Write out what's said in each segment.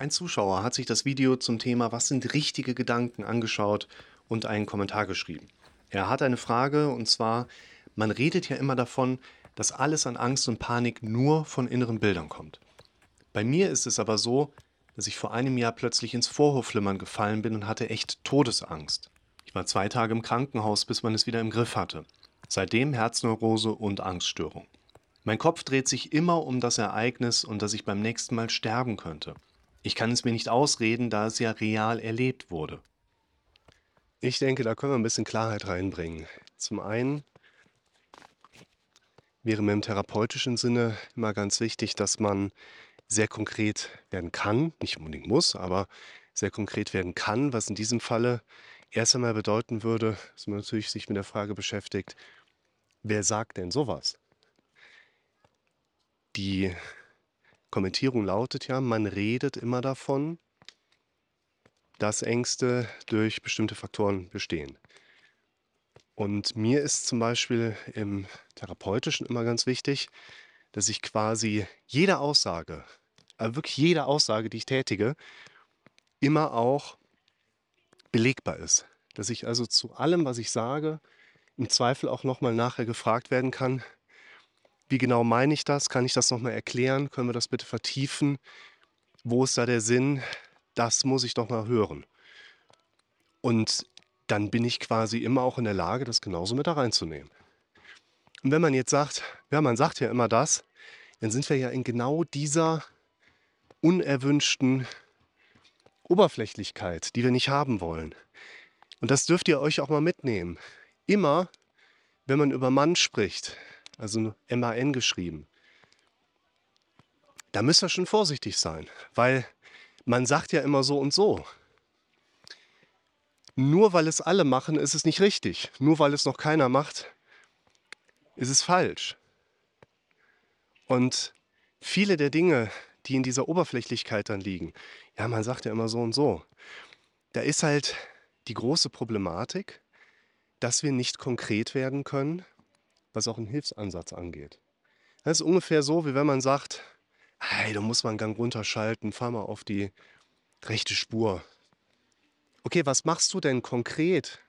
Ein Zuschauer hat sich das Video zum Thema Was sind richtige Gedanken angeschaut und einen Kommentar geschrieben. Er hat eine Frage und zwar, man redet ja immer davon, dass alles an Angst und Panik nur von inneren Bildern kommt. Bei mir ist es aber so, dass ich vor einem Jahr plötzlich ins Vorhofflimmern gefallen bin und hatte echt Todesangst. Ich war zwei Tage im Krankenhaus, bis man es wieder im Griff hatte. Seitdem Herzneurose und Angststörung. Mein Kopf dreht sich immer um das Ereignis und dass ich beim nächsten Mal sterben könnte. Ich kann es mir nicht ausreden, da es ja real erlebt wurde. Ich denke, da können wir ein bisschen Klarheit reinbringen. Zum einen wäre mir im therapeutischen Sinne immer ganz wichtig, dass man sehr konkret werden kann, nicht unbedingt muss, aber sehr konkret werden kann, was in diesem Falle erst einmal bedeuten würde, dass man natürlich sich mit der Frage beschäftigt, wer sagt denn sowas? Die Kommentierung lautet ja, man redet immer davon, dass Ängste durch bestimmte Faktoren bestehen. Und mir ist zum Beispiel im Therapeutischen immer ganz wichtig, dass ich quasi jede Aussage, aber wirklich jede Aussage, die ich tätige, immer auch belegbar ist. Dass ich also zu allem, was ich sage, im Zweifel auch nochmal nachher gefragt werden kann, wie genau meine ich das? Kann ich das nochmal erklären? Können wir das bitte vertiefen? Wo ist da der Sinn? Das muss ich doch mal hören. Und dann bin ich quasi immer auch in der Lage, das genauso mit da reinzunehmen. Und wenn man jetzt sagt, ja, man sagt ja immer das, dann sind wir ja in genau dieser unerwünschten Oberflächlichkeit, die wir nicht haben wollen. Und das dürft ihr euch auch mal mitnehmen. Immer, wenn man über Mann spricht, also MAN geschrieben. Da müsst ihr schon vorsichtig sein, weil man sagt ja immer so und so. Nur weil es alle machen, ist es nicht richtig. Nur weil es noch keiner macht, ist es falsch. Und viele der Dinge, die in dieser Oberflächlichkeit dann liegen, ja, man sagt ja immer so und so. Da ist halt die große Problematik, dass wir nicht konkret werden können was auch einen Hilfsansatz angeht. Das ist ungefähr so, wie wenn man sagt, hey, du musst mal einen Gang runterschalten, fahr mal auf die rechte Spur. Okay, was machst du denn konkret,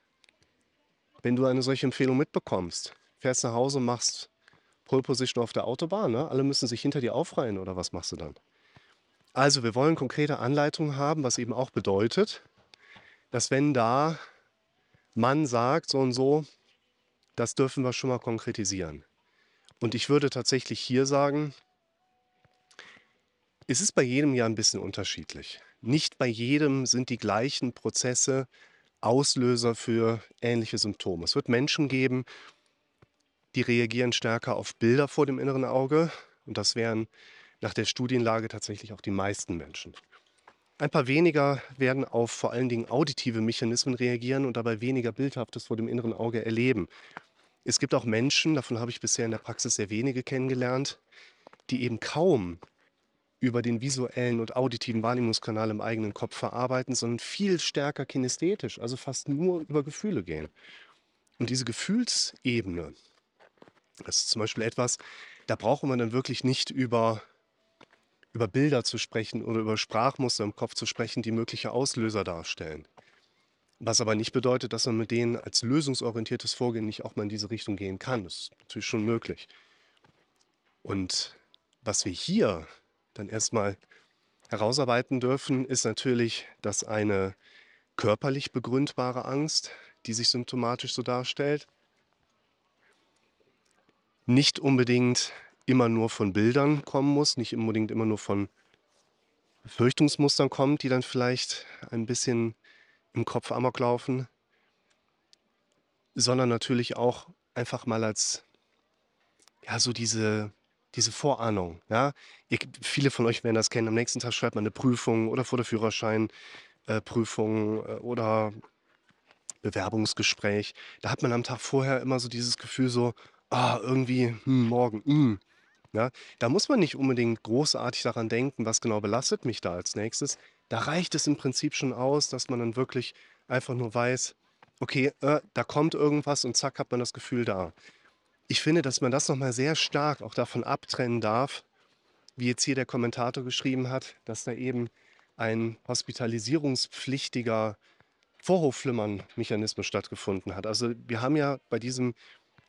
wenn du eine solche Empfehlung mitbekommst? Fährst nach Hause, machst Pole Position auf der Autobahn, ne? alle müssen sich hinter dir aufreihen oder was machst du dann? Also wir wollen konkrete Anleitungen haben, was eben auch bedeutet, dass wenn da Mann sagt, so und so, das dürfen wir schon mal konkretisieren. Und ich würde tatsächlich hier sagen, es ist bei jedem ja ein bisschen unterschiedlich. Nicht bei jedem sind die gleichen Prozesse Auslöser für ähnliche Symptome. Es wird Menschen geben, die reagieren stärker auf Bilder vor dem inneren Auge. Und das wären nach der Studienlage tatsächlich auch die meisten Menschen. Ein paar weniger werden auf vor allen Dingen auditive Mechanismen reagieren und dabei weniger Bildhaftes vor dem inneren Auge erleben. Es gibt auch Menschen, davon habe ich bisher in der Praxis sehr wenige kennengelernt, die eben kaum über den visuellen und auditiven Wahrnehmungskanal im eigenen Kopf verarbeiten, sondern viel stärker kinesthetisch, also fast nur über Gefühle gehen. Und diese Gefühlsebene, das ist zum Beispiel etwas, da brauchen wir dann wirklich nicht über, über Bilder zu sprechen oder über Sprachmuster im Kopf zu sprechen, die mögliche Auslöser darstellen. Was aber nicht bedeutet, dass man mit denen als lösungsorientiertes Vorgehen nicht auch mal in diese Richtung gehen kann. Das ist natürlich schon möglich. Und was wir hier dann erstmal herausarbeiten dürfen, ist natürlich, dass eine körperlich begründbare Angst, die sich symptomatisch so darstellt, nicht unbedingt immer nur von Bildern kommen muss, nicht unbedingt immer nur von Befürchtungsmustern kommt, die dann vielleicht ein bisschen im Kopf Amok laufen, sondern natürlich auch einfach mal als, ja, so diese, diese Vorahnung. Ja? Ihr, viele von euch werden das kennen. Am nächsten Tag schreibt man eine Prüfung oder vor der Führerscheinprüfung äh, äh, oder Bewerbungsgespräch. Da hat man am Tag vorher immer so dieses Gefühl so, ah, irgendwie, hm, morgen, hm. Ja, da muss man nicht unbedingt großartig daran denken, was genau belastet mich da als nächstes. Da reicht es im Prinzip schon aus, dass man dann wirklich einfach nur weiß, okay, äh, da kommt irgendwas und zack hat man das Gefühl da. Ich finde, dass man das nochmal sehr stark auch davon abtrennen darf, wie jetzt hier der Kommentator geschrieben hat, dass da eben ein hospitalisierungspflichtiger Vorhofflimmern-Mechanismus stattgefunden hat. Also wir haben ja bei diesem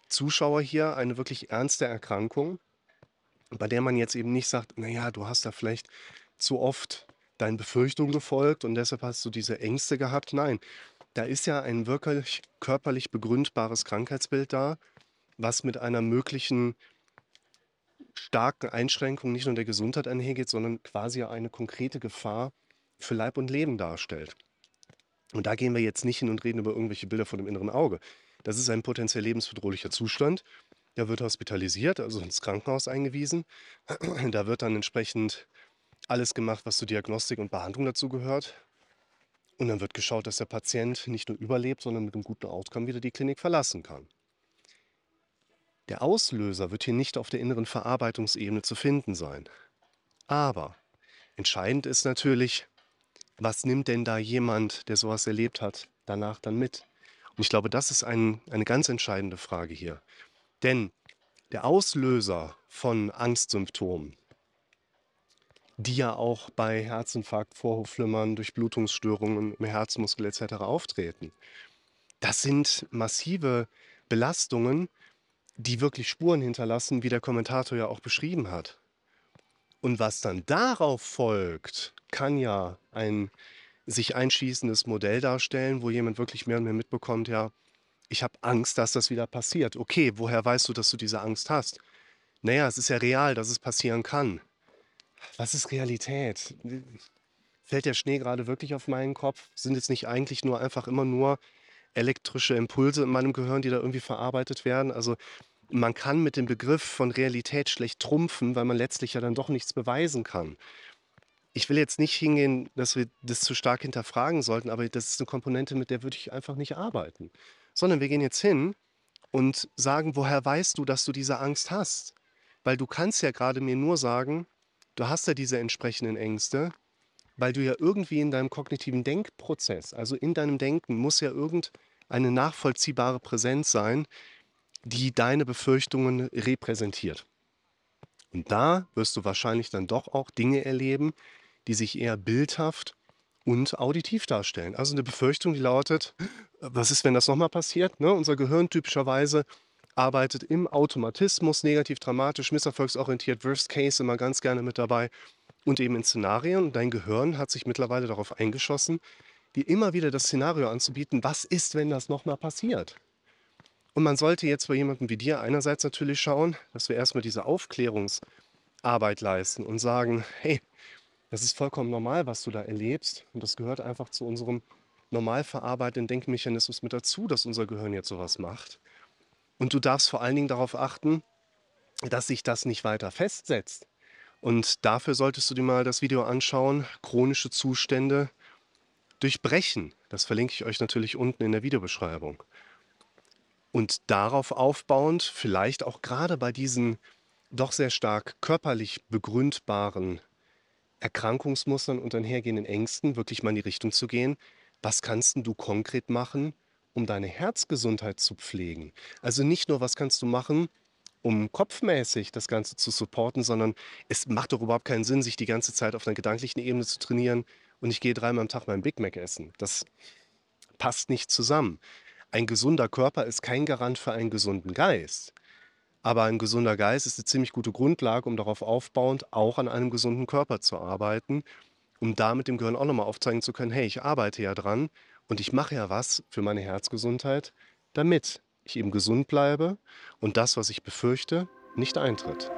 Zuschauer hier eine wirklich ernste Erkrankung, bei der man jetzt eben nicht sagt, naja, du hast da vielleicht zu oft deinen Befürchtungen gefolgt und deshalb hast du diese Ängste gehabt. Nein, da ist ja ein wirklich körperlich begründbares Krankheitsbild da, was mit einer möglichen starken Einschränkung nicht nur der Gesundheit einhergeht, sondern quasi eine konkrete Gefahr für Leib und Leben darstellt. Und da gehen wir jetzt nicht hin und reden über irgendwelche Bilder vor dem inneren Auge. Das ist ein potenziell lebensbedrohlicher Zustand. Der wird hospitalisiert, also ins Krankenhaus eingewiesen. Da wird dann entsprechend alles gemacht, was zur Diagnostik und Behandlung dazu gehört. Und dann wird geschaut, dass der Patient nicht nur überlebt, sondern mit einem guten Outcome wieder die Klinik verlassen kann. Der Auslöser wird hier nicht auf der inneren Verarbeitungsebene zu finden sein. Aber entscheidend ist natürlich, was nimmt denn da jemand, der sowas erlebt hat, danach dann mit? Und ich glaube, das ist ein, eine ganz entscheidende Frage hier. Denn der Auslöser von Angstsymptomen, die ja auch bei Herzinfarkt, Vorhofflimmern, Durchblutungsstörungen im Herzmuskel etc. auftreten, das sind massive Belastungen, die wirklich Spuren hinterlassen, wie der Kommentator ja auch beschrieben hat. Und was dann darauf folgt, kann ja ein sich einschießendes Modell darstellen, wo jemand wirklich mehr und mehr mitbekommt, ja, ich habe Angst, dass das wieder passiert. Okay, woher weißt du, dass du diese Angst hast? Naja, es ist ja real, dass es passieren kann. Was ist Realität? Fällt der Schnee gerade wirklich auf meinen Kopf? Sind es nicht eigentlich nur einfach immer nur elektrische Impulse in meinem Gehirn, die da irgendwie verarbeitet werden? Also man kann mit dem Begriff von Realität schlecht trumpfen, weil man letztlich ja dann doch nichts beweisen kann. Ich will jetzt nicht hingehen, dass wir das zu stark hinterfragen sollten, aber das ist eine Komponente, mit der würde ich einfach nicht arbeiten. Sondern wir gehen jetzt hin und sagen, woher weißt du, dass du diese Angst hast? Weil du kannst ja gerade mir nur sagen, du hast ja diese entsprechenden Ängste, weil du ja irgendwie in deinem kognitiven Denkprozess, also in deinem Denken, muss ja irgendeine nachvollziehbare Präsenz sein, die deine Befürchtungen repräsentiert. Und da wirst du wahrscheinlich dann doch auch Dinge erleben, die sich eher bildhaft und auditiv darstellen. Also eine Befürchtung, die lautet, was ist, wenn das nochmal passiert? Ne? Unser Gehirn typischerweise arbeitet im Automatismus, negativ, dramatisch, misserfolgsorientiert, Worst Case immer ganz gerne mit dabei und eben in Szenarien. Dein Gehirn hat sich mittlerweile darauf eingeschossen, dir immer wieder das Szenario anzubieten, was ist, wenn das nochmal passiert? Und man sollte jetzt bei jemandem wie dir einerseits natürlich schauen, dass wir erstmal diese Aufklärungsarbeit leisten und sagen, hey, das ist vollkommen normal, was du da erlebst. Und das gehört einfach zu unserem normal verarbeitenden Denkmechanismus mit dazu, dass unser Gehirn jetzt sowas macht. Und du darfst vor allen Dingen darauf achten, dass sich das nicht weiter festsetzt. Und dafür solltest du dir mal das Video anschauen, chronische Zustände durchbrechen. Das verlinke ich euch natürlich unten in der Videobeschreibung. Und darauf aufbauend, vielleicht auch gerade bei diesen doch sehr stark körperlich begründbaren Erkrankungsmustern und einhergehenden Ängsten wirklich mal in die Richtung zu gehen, was kannst du konkret machen, um deine Herzgesundheit zu pflegen? Also nicht nur, was kannst du machen, um kopfmäßig das Ganze zu supporten, sondern es macht doch überhaupt keinen Sinn, sich die ganze Zeit auf einer gedanklichen Ebene zu trainieren und ich gehe dreimal am Tag meinen Big Mac essen. Das passt nicht zusammen. Ein gesunder Körper ist kein Garant für einen gesunden Geist. Aber ein gesunder Geist ist eine ziemlich gute Grundlage, um darauf aufbauend auch an einem gesunden Körper zu arbeiten, um damit dem Gehirn auch nochmal aufzeigen zu können, hey, ich arbeite ja dran und ich mache ja was für meine Herzgesundheit, damit ich eben gesund bleibe und das, was ich befürchte, nicht eintritt.